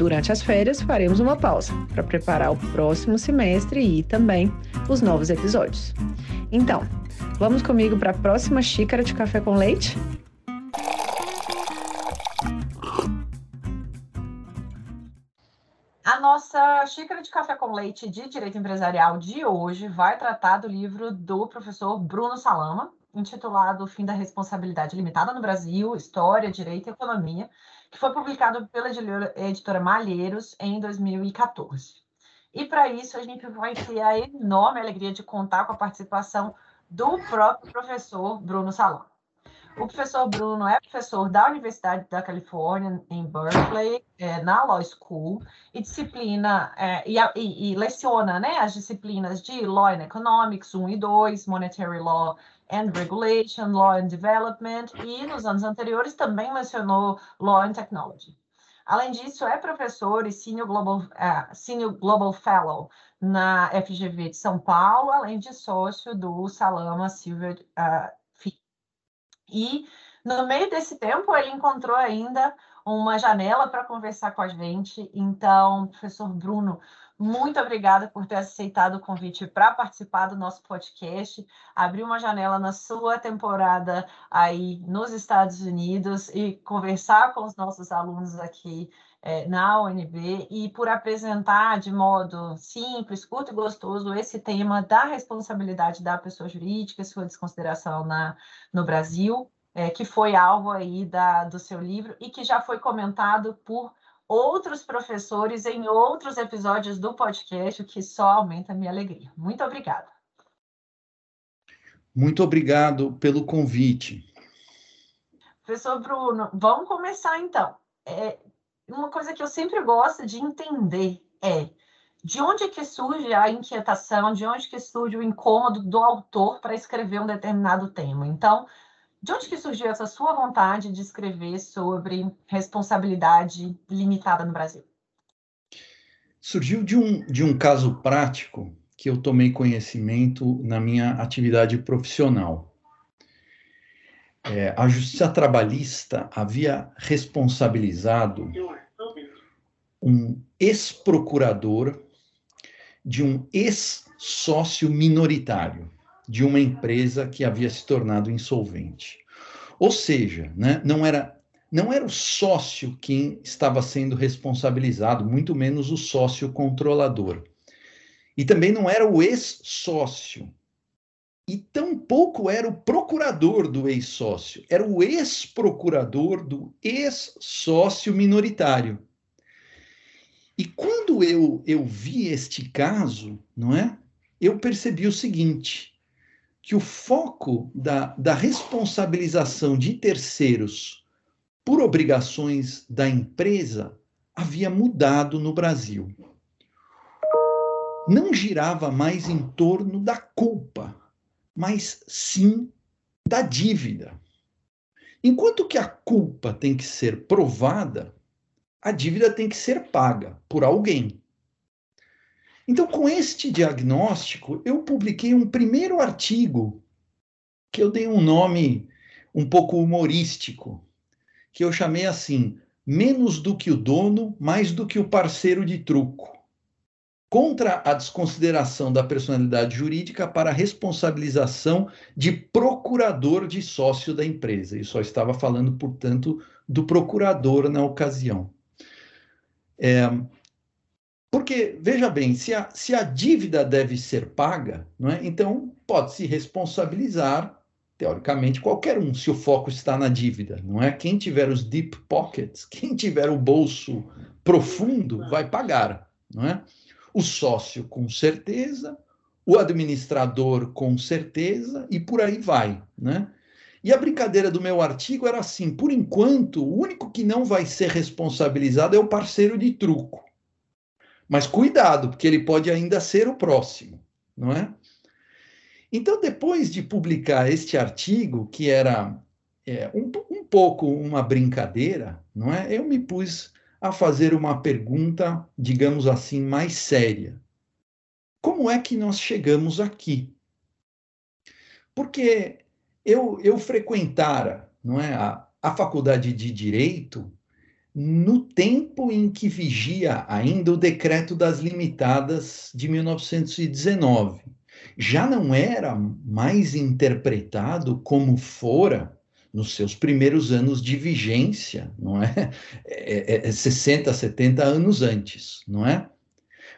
Durante as férias, faremos uma pausa para preparar o próximo semestre e também os novos episódios. Então, vamos comigo para a próxima xícara de café com leite? A nossa xícara de café com leite de direito empresarial de hoje vai tratar do livro do professor Bruno Salama, intitulado Fim da Responsabilidade Limitada no Brasil, História, Direito e Economia, que foi publicado pela editora Malheiros em 2014. E para isso a gente vai ter a enorme alegria de contar com a participação do próprio professor Bruno Salom. O professor Bruno é professor da Universidade da Califórnia, em Berkeley, é, na Law School, e disciplina é, e, e, e, leciona né, as disciplinas de Law and Economics 1 e 2, Monetary Law and Regulation, Law and Development, e nos anos anteriores também lecionou Law and Technology. Além disso, é professor e Senior Global, uh, Senior Global Fellow na FGV de São Paulo, além de sócio do Salama Silver uh, E no meio desse tempo, ele encontrou ainda uma janela para conversar com a gente. Então, professor Bruno, muito obrigada por ter aceitado o convite para participar do nosso podcast, abrir uma janela na sua temporada aí nos Estados Unidos e conversar com os nossos alunos aqui é, na UNB e por apresentar de modo simples, curto e gostoso esse tema da responsabilidade da pessoa jurídica, sua desconsideração na, no Brasil, é, que foi alvo aí da, do seu livro e que já foi comentado por outros professores em outros episódios do podcast, o que só aumenta a minha alegria. Muito obrigada. Muito obrigado pelo convite. Professor Bruno, vamos começar então. É, uma coisa que eu sempre gosto de entender é de onde é que surge a inquietação, de onde que surge o incômodo do autor para escrever um determinado tema. Então, de onde que surgiu essa sua vontade de escrever sobre responsabilidade limitada no Brasil? Surgiu de um, de um caso prático que eu tomei conhecimento na minha atividade profissional. É, a Justiça Trabalhista havia responsabilizado um ex-procurador de um ex-sócio minoritário de uma empresa que havia se tornado insolvente. Ou seja, né, não era não era o sócio quem estava sendo responsabilizado, muito menos o sócio controlador. E também não era o ex-sócio. E tampouco era o procurador do ex-sócio, era o ex-procurador do ex-sócio minoritário. E quando eu, eu vi este caso, não é? Eu percebi o seguinte: que o foco da, da responsabilização de terceiros por obrigações da empresa havia mudado no Brasil. Não girava mais em torno da culpa, mas sim da dívida. Enquanto que a culpa tem que ser provada, a dívida tem que ser paga por alguém. Então, com este diagnóstico, eu publiquei um primeiro artigo que eu dei um nome um pouco humorístico, que eu chamei assim: menos do que o dono, mais do que o parceiro de truco. Contra a desconsideração da personalidade jurídica para a responsabilização de procurador de sócio da empresa. E só estava falando, portanto, do procurador na ocasião. É, porque, veja bem, se a, se a dívida deve ser paga, não é? então pode-se responsabilizar, teoricamente, qualquer um, se o foco está na dívida, não é? Quem tiver os deep pockets, quem tiver o bolso profundo, vai pagar, não é? O sócio, com certeza, o administrador, com certeza, e por aí vai, né? E a brincadeira do meu artigo era assim: por enquanto, o único que não vai ser responsabilizado é o parceiro de truco. Mas cuidado, porque ele pode ainda ser o próximo, não é? Então, depois de publicar este artigo, que era é, um, um pouco uma brincadeira, não é? Eu me pus a fazer uma pergunta, digamos assim, mais séria. Como é que nós chegamos aqui? Porque eu, eu frequentara não é, a, a faculdade de Direito no tempo em que vigia ainda o decreto das limitadas de 1919. Já não era mais interpretado como fora nos seus primeiros anos de vigência, não é? é, é 60, é 70 anos antes, não é?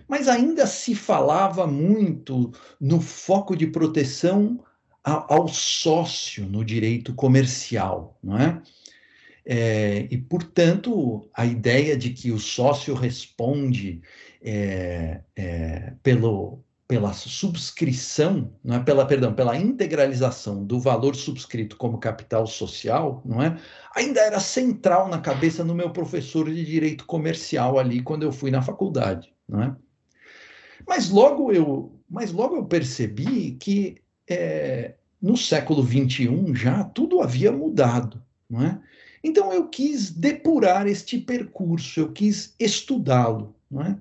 Mas ainda se falava muito no foco de proteção ao sócio no direito comercial, não é? É, e, portanto, a ideia de que o sócio responde é, é, pelo, pela subscrição, não é pela, perdão, pela integralização do valor subscrito como capital social, não é? Ainda era central na cabeça do meu professor de direito comercial ali quando eu fui na faculdade, não é? Mas logo eu, mas logo eu percebi que é, no século XXI já tudo havia mudado, não é? Então eu quis depurar este percurso, eu quis estudá-lo, não é?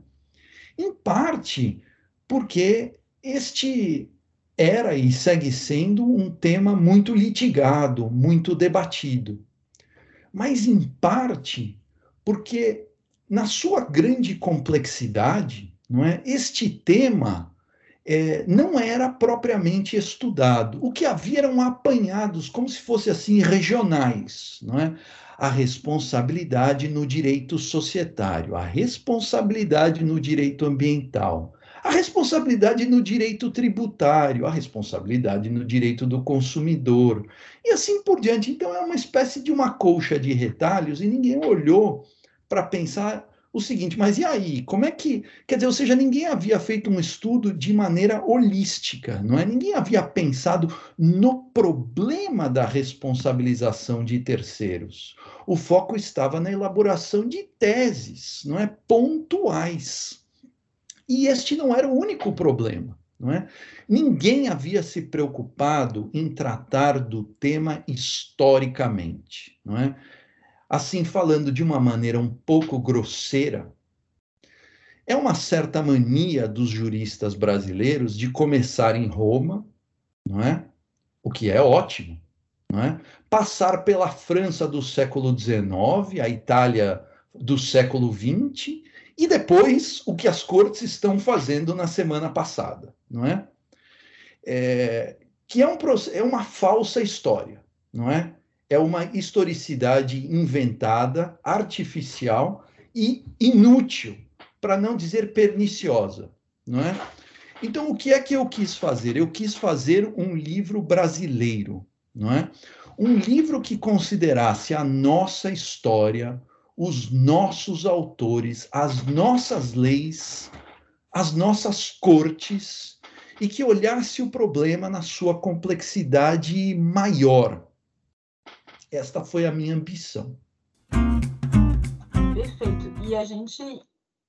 Em parte porque este era e segue sendo um tema muito litigado, muito debatido. Mas em parte porque na sua grande complexidade, não é? Este tema é, não era propriamente estudado. O que havia eram apanhados, como se fosse assim, regionais, não é? A responsabilidade no direito societário, a responsabilidade no direito ambiental, a responsabilidade no direito tributário, a responsabilidade no direito do consumidor, e assim por diante. Então, é uma espécie de uma colcha de retalhos, e ninguém olhou para pensar o seguinte, mas e aí? Como é que. Quer dizer, ou seja, ninguém havia feito um estudo de maneira holística, não é? Ninguém havia pensado no problema da responsabilização de terceiros. O foco estava na elaboração de teses, não é? Pontuais. E este não era o único problema. Não é? Ninguém havia se preocupado em tratar do tema historicamente. Não é? Assim falando de uma maneira um pouco grosseira, é uma certa mania dos juristas brasileiros de começar em Roma, não é? O que é ótimo, não é? Passar pela França do século XIX, a Itália do século XX e depois o que as cortes estão fazendo na semana passada, não é? é que é, um, é uma falsa história, não é? É uma historicidade inventada, artificial e inútil, para não dizer perniciosa, não é? Então, o que é que eu quis fazer? Eu quis fazer um livro brasileiro, não é? Um livro que considerasse a nossa história, os nossos autores, as nossas leis, as nossas cortes, e que olhasse o problema na sua complexidade maior, esta foi a minha ambição. Perfeito. E a gente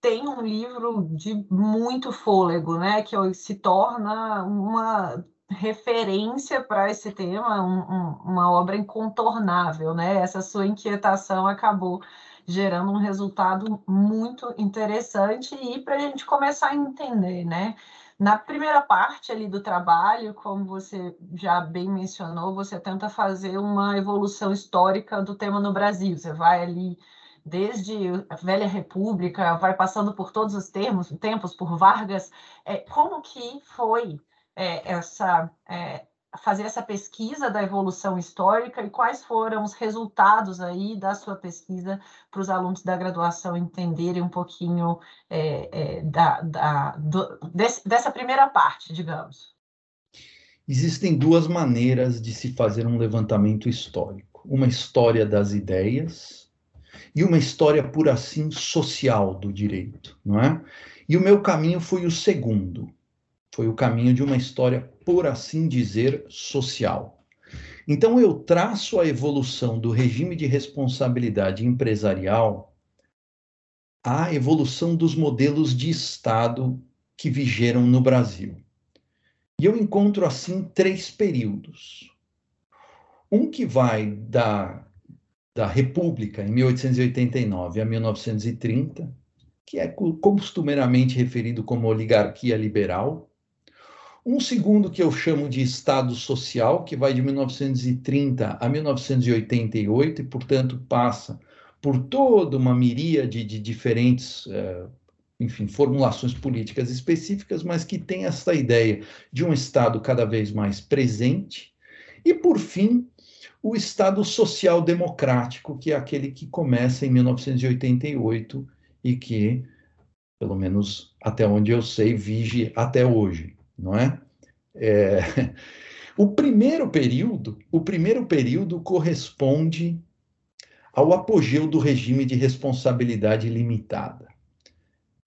tem um livro de muito fôlego, né? Que se torna uma referência para esse tema, um, um, uma obra incontornável, né? Essa sua inquietação acabou gerando um resultado muito interessante e para a gente começar a entender, né? Na primeira parte ali do trabalho, como você já bem mencionou, você tenta fazer uma evolução histórica do tema no Brasil. Você vai ali desde a velha República, vai passando por todos os termos, tempos, por Vargas. É, como que foi é, essa é, fazer essa pesquisa da evolução histórica e quais foram os resultados aí da sua pesquisa para os alunos da graduação entenderem um pouquinho é, é, da, da, do, desse, dessa primeira parte, digamos? Existem duas maneiras de se fazer um levantamento histórico: uma história das ideias e uma história, por assim, social do direito, não é? E o meu caminho foi o segundo, foi o caminho de uma história, por assim dizer, social. Então, eu traço a evolução do regime de responsabilidade empresarial à evolução dos modelos de Estado que vigeram no Brasil. E eu encontro, assim, três períodos. Um que vai da, da República, em 1889 a 1930, que é costumeiramente referido como oligarquia liberal, um segundo que eu chamo de Estado Social, que vai de 1930 a 1988 e, portanto, passa por toda uma miríade de diferentes, uh, enfim, formulações políticas específicas, mas que tem essa ideia de um Estado cada vez mais presente. E, por fim, o Estado Social Democrático, que é aquele que começa em 1988 e que, pelo menos até onde eu sei, vige até hoje não é? é? O primeiro período, o primeiro período corresponde ao apogeu do regime de responsabilidade limitada.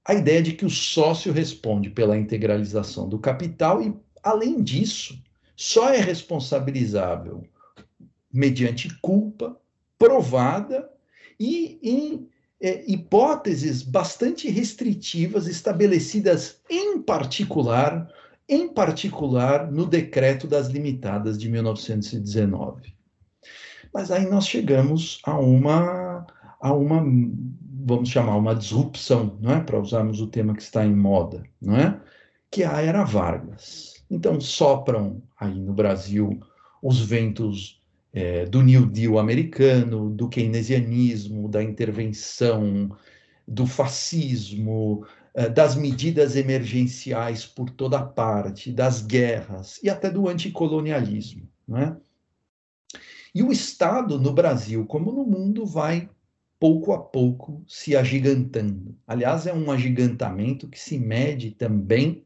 A ideia de que o sócio responde pela integralização do capital e, além disso, só é responsabilizável mediante culpa provada e em é, hipóteses bastante restritivas estabelecidas, em particular, em particular no decreto das limitadas de 1919. Mas aí nós chegamos a uma a uma vamos chamar uma disrupção, não é? Para usarmos o tema que está em moda, não é? Que é a era Vargas. Então sopram aí no Brasil os ventos é, do New Deal americano, do keynesianismo, da intervenção, do fascismo, das medidas emergenciais por toda parte, das guerras e até do anticolonialismo. Não é? E o Estado, no Brasil como no mundo, vai pouco a pouco se agigantando. Aliás, é um agigantamento que se mede também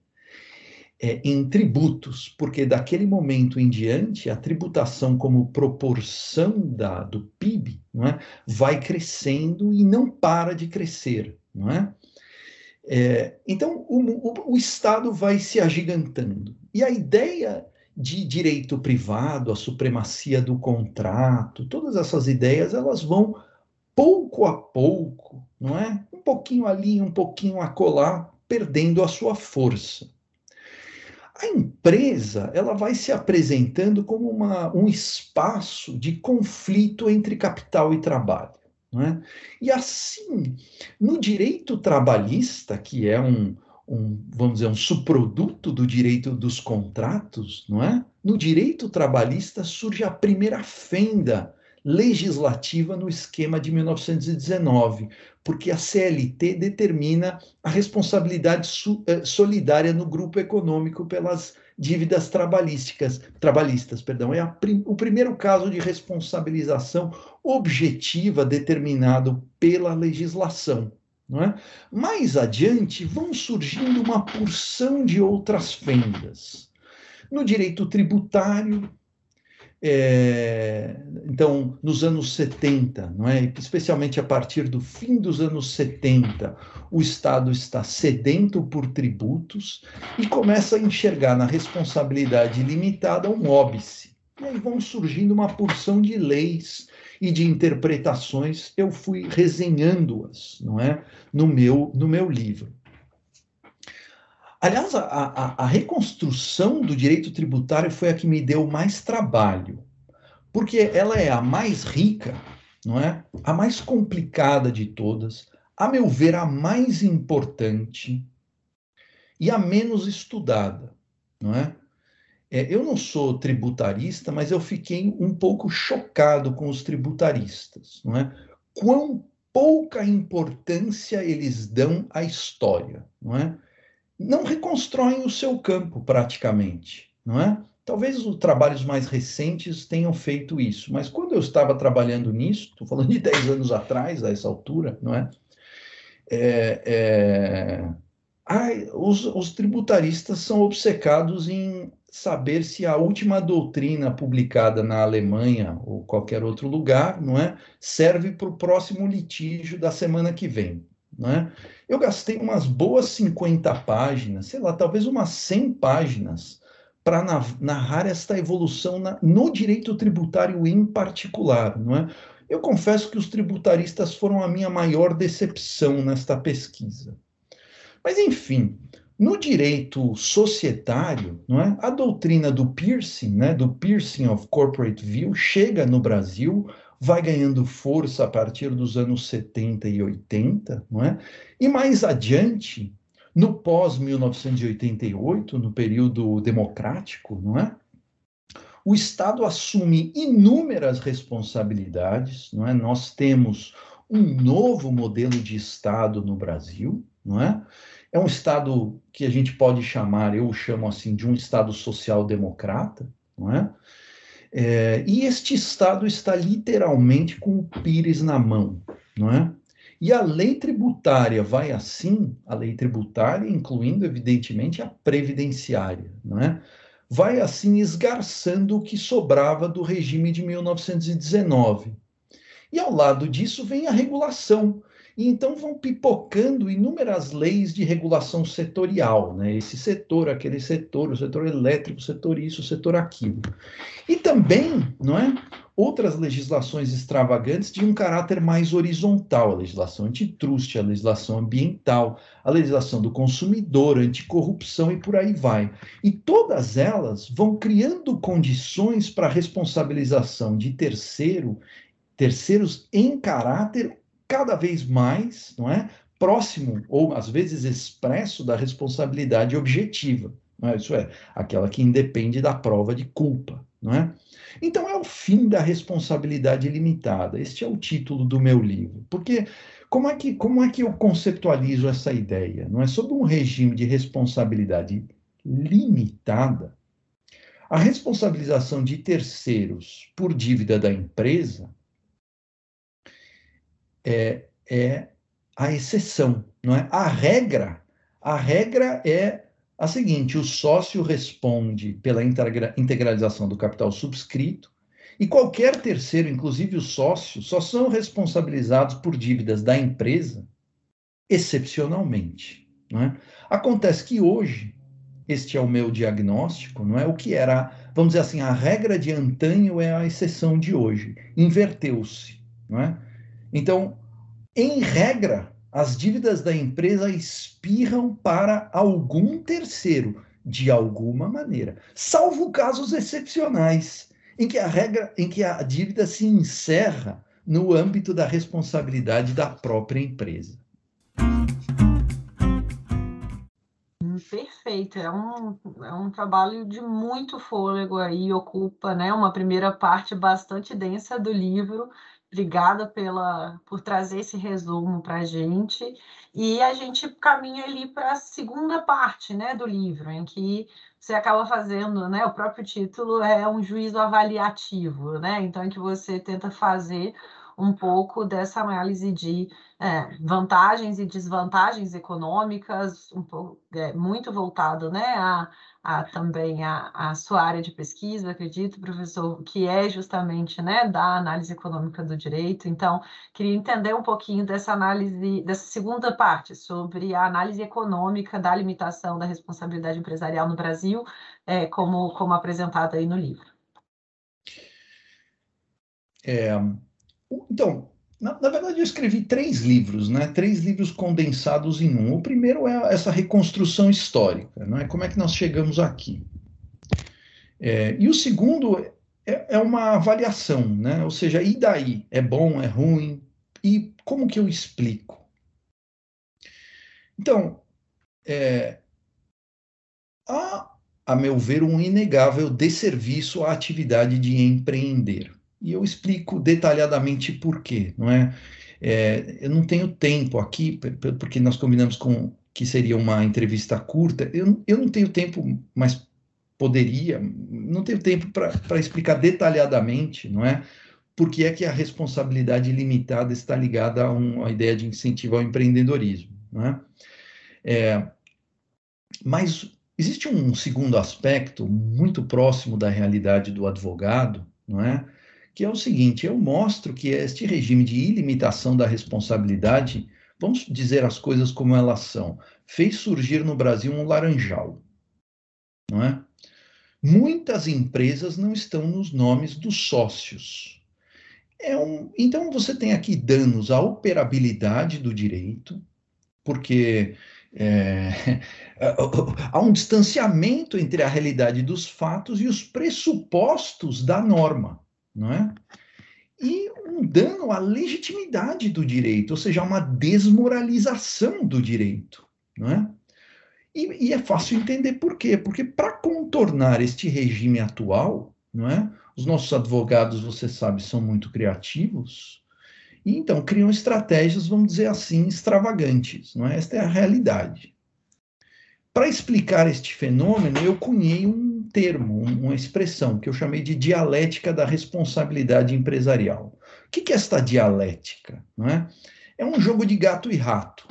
é, em tributos, porque daquele momento em diante, a tributação como proporção da, do PIB não é, vai crescendo e não para de crescer. Não é? É, então, o, o, o, Estado vai se agigantando. E a ideia de direito privado, a supremacia do contrato, todas essas ideias, elas vão pouco a pouco, não é? Um pouquinho ali, um pouquinho acolá, perdendo a sua força. A empresa, ela vai se apresentando como uma, um espaço de conflito entre capital e trabalho. É? E assim, no direito trabalhista, que é um, um, vamos dizer, um subproduto do direito dos contratos, não é? No direito trabalhista surge a primeira fenda legislativa no esquema de 1919, porque a CLT determina a responsabilidade eh, solidária no grupo econômico pelas dívidas trabalhísticas, trabalhistas, perdão, é prim, o primeiro caso de responsabilização objetiva determinado pela legislação. Não é? Mais adiante vão surgindo uma porção de outras fendas. No direito tributário, é, então, nos anos 70, não é? especialmente a partir do fim dos anos 70, o Estado está sedento por tributos e começa a enxergar na responsabilidade limitada um óbice. E aí vão surgindo uma porção de leis e de interpretações, eu fui resenhando-as, não é? No meu, no meu livro. Aliás, a, a, a, reconstrução do direito tributário foi a que me deu mais trabalho, porque ela é a mais rica, não é? A mais complicada de todas, a meu ver, a mais importante e a menos estudada, não é? é eu não sou tributarista, mas eu fiquei um pouco chocado com os tributaristas, não é? Quão pouca importância eles dão à história, não é? Não reconstroem o seu campo praticamente, não é? Talvez os trabalhos mais recentes tenham feito isso, mas quando eu estava trabalhando nisso, estou falando de 10 anos atrás, a essa altura, não é? é, é ai, os, os tributaristas são obcecados em saber se a última doutrina publicada na Alemanha ou qualquer outro lugar, não é, serve para o próximo litígio da semana que vem, não é? Eu gastei umas boas 50 páginas, sei lá, talvez umas 100 páginas para narrar esta evolução na, no direito tributário em particular, não é? Eu confesso que os tributaristas foram a minha maior decepção nesta pesquisa. Mas enfim, no direito societário, não é? A doutrina do piercing, né, do piercing of corporate view, chega no Brasil, vai ganhando força a partir dos anos 70 e 80, não é? E mais adiante, no pós 1988, no período democrático, não é? O Estado assume inúmeras responsabilidades, não é? Nós temos um novo modelo de Estado no Brasil, não é? É um Estado que a gente pode chamar, eu chamo assim, de um Estado social-democrata, não é? É? E este Estado está literalmente com o pires na mão, não é? E a lei tributária vai assim, a lei tributária, incluindo, evidentemente, a previdenciária, não é? Vai assim esgarçando o que sobrava do regime de 1919. E ao lado disso vem a regulação, e então vão pipocando inúmeras leis de regulação setorial, né? Esse setor, aquele setor, o setor elétrico, o setor isso, o setor aquilo. E também, não é? Outras legislações extravagantes de um caráter mais horizontal, a legislação antitruste, a legislação ambiental, a legislação do consumidor, anticorrupção e por aí vai. E todas elas vão criando condições para a responsabilização de terceiro, terceiros em caráter cada vez mais, não é? Próximo ou às vezes expresso da responsabilidade objetiva, é? Isso é aquela que independe da prova de culpa, não é? Então é o fim da responsabilidade limitada. Este é o título do meu livro. Porque como é que como é que eu conceptualizo essa ideia? Não é sobre um regime de responsabilidade limitada. A responsabilização de terceiros por dívida da empresa é, é a exceção, não é? A regra, a regra é a seguinte: o sócio responde pela integralização do capital subscrito e qualquer terceiro, inclusive o sócio, só são responsabilizados por dívidas da empresa excepcionalmente. Não é? Acontece que hoje, este é o meu diagnóstico, não é? O que era, vamos dizer assim, a regra de antanho é a exceção de hoje. Inverteu-se, não é? Então, em regra, as dívidas da empresa espirram para algum terceiro, de alguma maneira, salvo casos excepcionais, em que a regra, em que a dívida se encerra no âmbito da responsabilidade da própria empresa. Perfeito, é um, é um trabalho de muito fôlego aí, ocupa né, uma primeira parte bastante densa do livro, Obrigada pela, por trazer esse resumo para a gente. E a gente caminha ali para a segunda parte né, do livro, em que você acaba fazendo, né? O próprio título é um juízo avaliativo, né? Então, em que você tenta fazer um pouco dessa análise de é, vantagens e desvantagens econômicas, um pouco, é, muito voltado né, a, a, também a, a sua área de pesquisa, acredito, professor, que é justamente né, da análise econômica do direito. Então, queria entender um pouquinho dessa análise, dessa segunda parte, sobre a análise econômica da limitação da responsabilidade empresarial no Brasil, é, como, como apresentado aí no livro. É, então, na, na, verdade, eu escrevi três livros, né? Três livros condensados em um. O primeiro é essa reconstrução histórica, não é? Como é que nós chegamos aqui? É, e o segundo é, é, uma avaliação, né? Ou seja, e daí? É bom, é ruim? E como que eu explico? Então, é, há, a meu ver, um inegável desserviço à atividade de empreender. E eu explico detalhadamente por quê, não é? É, eu não tenho tempo aqui, porque nós combinamos com que seria uma entrevista curta. Eu, eu não tenho tempo, mas poderia, não tenho tempo para explicar detalhadamente, não é? Por que é que a responsabilidade limitada está ligada a uma ideia de incentivo ao empreendedorismo, não é? é mas existe um segundo aspecto muito próximo da realidade do advogado, não é? Que é o seguinte: eu mostro que este regime de ilimitação da responsabilidade, vamos dizer as coisas como elas são, fez surgir no Brasil um laranjal, não é? Muitas empresas não estão nos nomes dos sócios. É um, então você tem aqui danos à operabilidade do direito, porque é, há um distanciamento entre a realidade dos fatos e os pressupostos da norma não é? E um dano à legitimidade do direito, ou seja, uma desmoralização do direito, não é? E, e é fácil entender por quê? Porque para contornar este regime atual, não é? Os nossos advogados, você sabe, são muito criativos, e então criam estratégias, vamos dizer assim, extravagantes, não é? Esta é a realidade. Para explicar este fenômeno, eu cunhei um termo, uma expressão que eu chamei de dialética da responsabilidade empresarial. O que é esta dialética? Não é? é um jogo de gato e rato.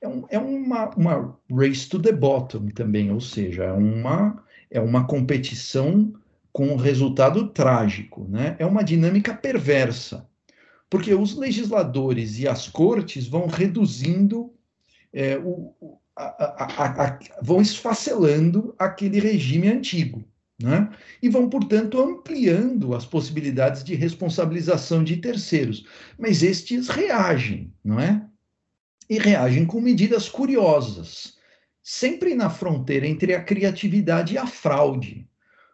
É, um, é uma, uma race to the bottom também, ou seja, é uma, é uma competição com resultado trágico. Né? É uma dinâmica perversa, porque os legisladores e as cortes vão reduzindo é, o, a, a, vão esfacelando aquele regime antigo. Né? E vão, portanto, ampliando as possibilidades de responsabilização de terceiros. Mas estes reagem, não é? E reagem com medidas curiosas, sempre na fronteira entre a criatividade e a fraude.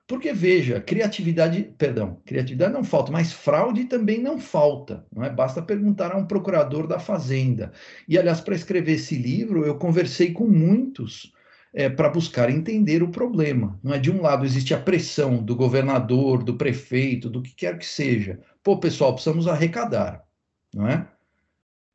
Porque, veja, criatividade, perdão, criatividade não falta, mas fraude também não falta, não é? Basta perguntar a um procurador da Fazenda. E, aliás, para escrever esse livro, eu conversei com muitos é, para buscar entender o problema. Não é? De um lado, existe a pressão do governador, do prefeito, do que quer que seja. Pô, pessoal, precisamos arrecadar, não é?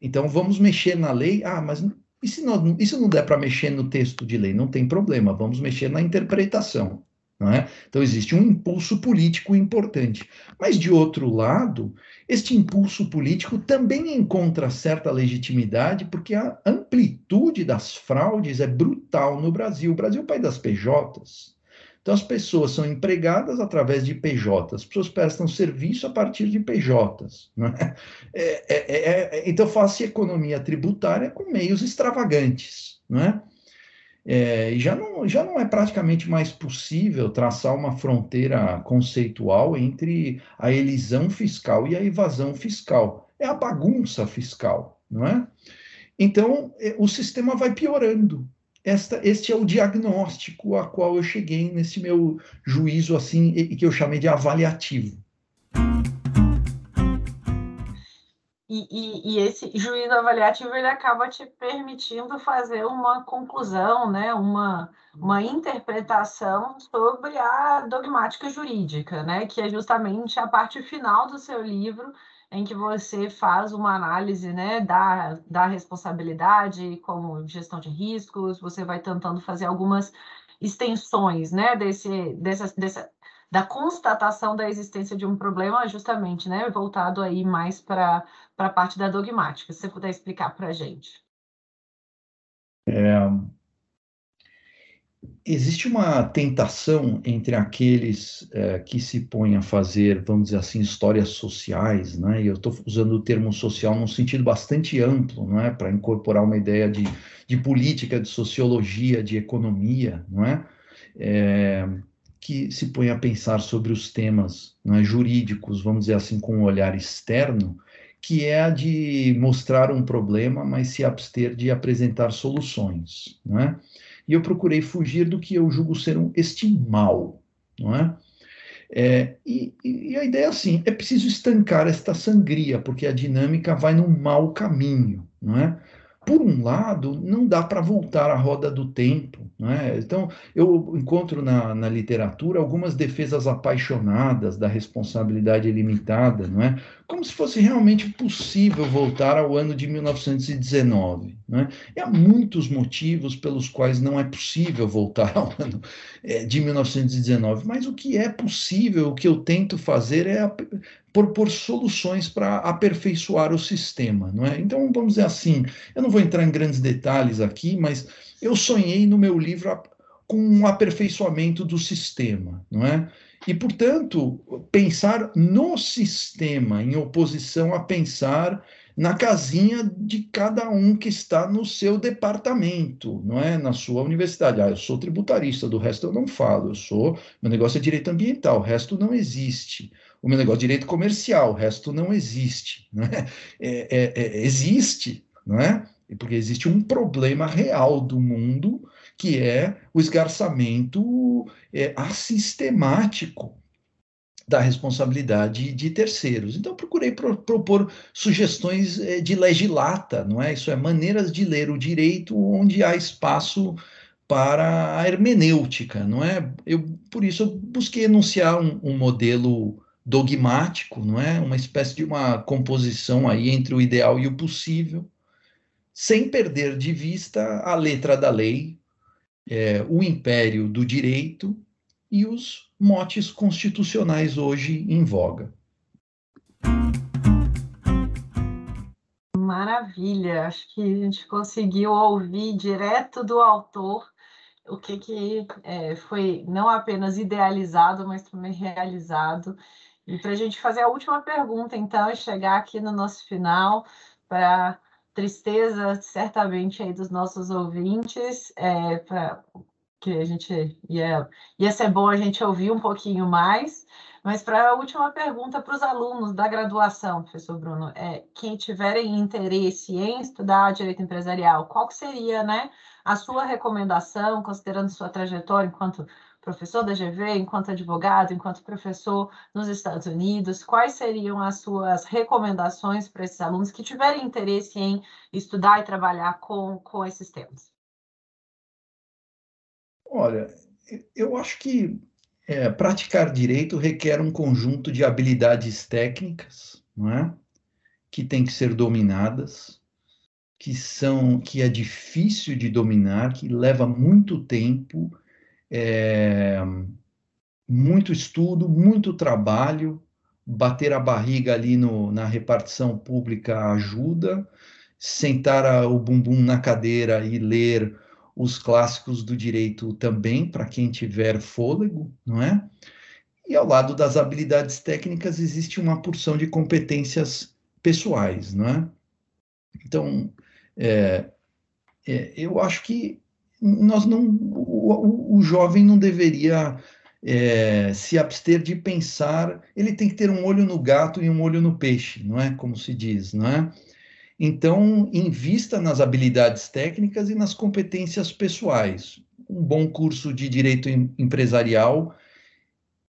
Então, vamos mexer na lei. Ah, mas e se não, se não der para mexer no texto de lei? Não tem problema, vamos mexer na interpretação. É? Então, existe um impulso político importante. Mas, de outro lado, este impulso político também encontra certa legitimidade, porque a amplitude das fraudes é brutal no Brasil. O Brasil é o país das PJs. Então, as pessoas são empregadas através de PJs, as pessoas prestam serviço a partir de PJs. É? É, é, é, então, faz-se economia tributária com meios extravagantes. Não é? É, já, não, já não é praticamente mais possível traçar uma fronteira conceitual entre a elisão fiscal e a evasão fiscal. É a bagunça fiscal, não é? Então, é, o sistema vai piorando. Esta, este é o diagnóstico a qual eu cheguei nesse meu juízo, assim, que eu chamei de avaliativo. E, e, e, esse juízo avaliativo ele acaba te permitindo fazer uma conclusão, né, uma, uma interpretação sobre a dogmática jurídica, né, que é justamente a parte final do seu livro, em que você faz uma análise né, da, da responsabilidade como gestão de riscos, você vai tentando fazer algumas extensões né, desse, dessa, dessa, da constatação da existência de um problema, justamente, né, voltado aí mais para a parte da dogmática. Se você puder explicar para a gente. É, existe uma tentação entre aqueles é, que se põem a fazer, vamos dizer assim, histórias sociais, né? E eu estou usando o termo social num sentido bastante amplo, não é? Para incorporar uma ideia de, de política, de sociologia, de economia, não é? é que se põe a pensar sobre os temas é, jurídicos, vamos dizer assim, com um olhar externo, que é a de mostrar um problema, mas se abster de apresentar soluções. Não é? E eu procurei fugir do que eu julgo ser um, este mal. Não é? É, e, e, a ideia é assim: é preciso estancar esta sangria, porque a dinâmica vai num mau caminho, não é? Por um lado, não dá para voltar à roda do tempo. Né? Então, eu encontro na, na, literatura algumas defesas apaixonadas da responsabilidade limitada, não é? como se fosse realmente possível voltar ao ano de 1919. Né? E há muitos motivos pelos quais não é possível voltar ao ano é, de 1919, mas o que é possível, o que eu tento fazer é propor soluções para aperfeiçoar o sistema. Não é? Então, vamos dizer assim, eu não vou entrar em grandes detalhes aqui, mas eu sonhei no meu livro com um aperfeiçoamento do sistema, não é? E, portanto, pensar no sistema em oposição a pensar na casinha de cada um que está no seu departamento, não é? Na sua universidade. Ah, eu sou tributarista, do resto eu não falo. Eu sou, meu negócio é direito ambiental, o resto não existe. O meu negócio é direito comercial, o resto não existe. Não é? É, é, é existe, não é? Porque existe um problema real do mundo que é o esgarçamento é, assistemático da responsabilidade de terceiros. Então, procurei pro, propor sugestões é, de legislata, não é? Isso é maneiras de ler o direito onde há espaço para a hermenêutica, não é? Eu, por isso, eu busquei enunciar um, um modelo dogmático, não é? Uma espécie de uma composição aí entre o ideal e o possível, sem perder de vista a letra da lei, é, o império do direito e os motes constitucionais hoje em voga. Maravilha, acho que a gente conseguiu ouvir direto do autor o que, que é, foi não apenas idealizado, mas também realizado. E para a gente fazer a última pergunta, então, e chegar aqui no nosso final, para tristeza, certamente, aí dos nossos ouvintes, é, pra, que a gente ia, ia ser bom a gente ouvir um pouquinho mais. Mas para a última pergunta para os alunos da graduação, professor Bruno, é, quem tiverem interesse em estudar direito empresarial, qual seria né, a sua recomendação, considerando sua trajetória enquanto professor da GV, enquanto advogado, enquanto professor nos Estados Unidos, quais seriam as suas recomendações para esses alunos que tiverem interesse em estudar e trabalhar com, com esses temas? Olha, eu acho que é, praticar direito requer um conjunto de habilidades técnicas, não é? Que tem que ser dominadas, que são que é difícil de dominar, que leva muito tempo é, muito estudo, muito trabalho, bater a barriga ali no, na repartição pública ajuda, sentar a, o bumbum na cadeira e ler os clássicos do direito também, para quem tiver fôlego, não é? E ao lado das habilidades técnicas existe uma porção de competências pessoais, não é? Então, é, é, eu acho que nós não, o, o jovem não deveria é, se abster de pensar, ele tem que ter um olho no gato e um olho no peixe, não é? Como se diz, não é? Então, invista nas habilidades técnicas e nas competências pessoais. Um bom curso de direito empresarial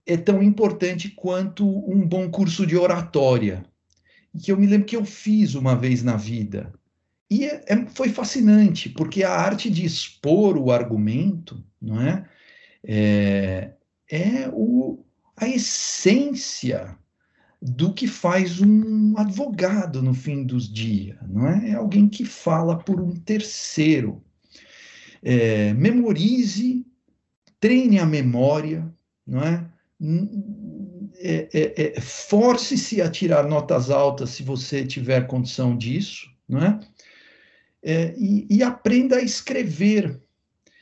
é tão importante quanto um bom curso de oratória, que eu me lembro que eu fiz uma vez na vida. E é, é, foi fascinante, porque a arte de expor o argumento não é, é, é o, a essência do que faz um advogado no fim dos dias, não é? É alguém que fala por um terceiro. É, memorize, treine a memória, não é? é, é, é Force-se a tirar notas altas se você tiver condição disso, não é? É, e, e aprenda a escrever.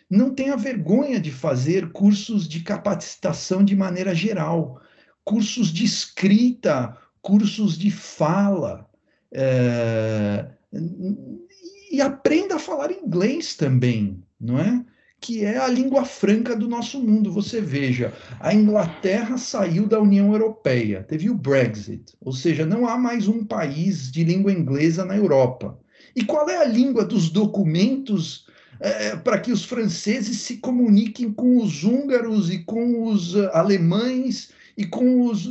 Não tenha vergonha de fazer cursos de capacitação de maneira geral, cursos de escrita, cursos de fala. É, e aprenda a falar inglês também, não é? Que é a língua franca do nosso mundo. Você veja, a Inglaterra saiu da União Europeia, teve o Brexit, ou seja, não há mais um país de língua inglesa na Europa. E qual é a língua dos documentos é, para que os franceses se comuniquem com os húngaros e com os alemães e com os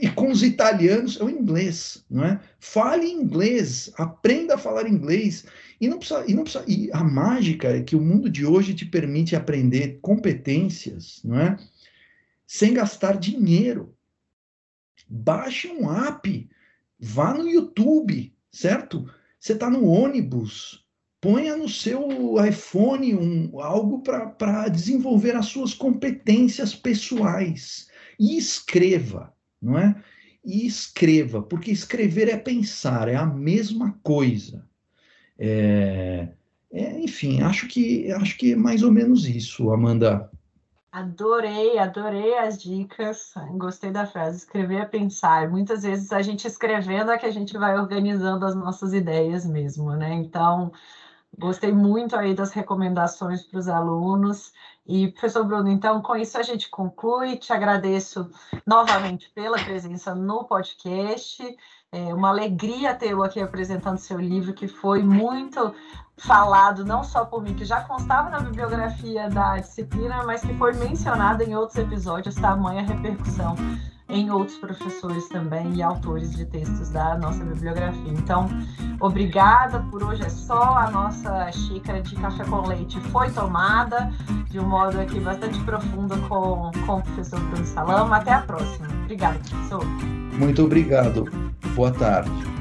e com os italianos é o inglês, não é? Fale inglês, aprenda a falar inglês. E não precisa, e não precisa, e a mágica é que o mundo de hoje te permite aprender competências, não é? Sem gastar dinheiro. Baixe um app, vá no YouTube, certo? Você está no ônibus, ponha no seu iPhone um, algo para desenvolver as suas competências pessoais e escreva, não é? E escreva, porque escrever é pensar, é a mesma coisa. É, é, enfim, acho que acho que é mais ou menos isso, Amanda. Adorei, adorei as dicas. Gostei da frase, escrever é pensar. Muitas vezes a gente escrevendo é que a gente vai organizando as nossas ideias mesmo, né? Então, gostei muito aí das recomendações para os alunos. E, professor Bruno, então, com isso a gente conclui. Te agradeço novamente pela presença no podcast. É uma alegria tê-lo aqui apresentando seu livro, que foi muito falado, não só por mim, que já constava na bibliografia da disciplina, mas que foi mencionado em outros episódios, tamanha repercussão em outros professores também e autores de textos da nossa bibliografia. Então, obrigada por hoje é só. A nossa xícara de café com leite foi tomada de um modo aqui bastante profundo com, com o professor Bruno Salama. Até a próxima. Obrigada, professor. Muito obrigado. Boa tarde.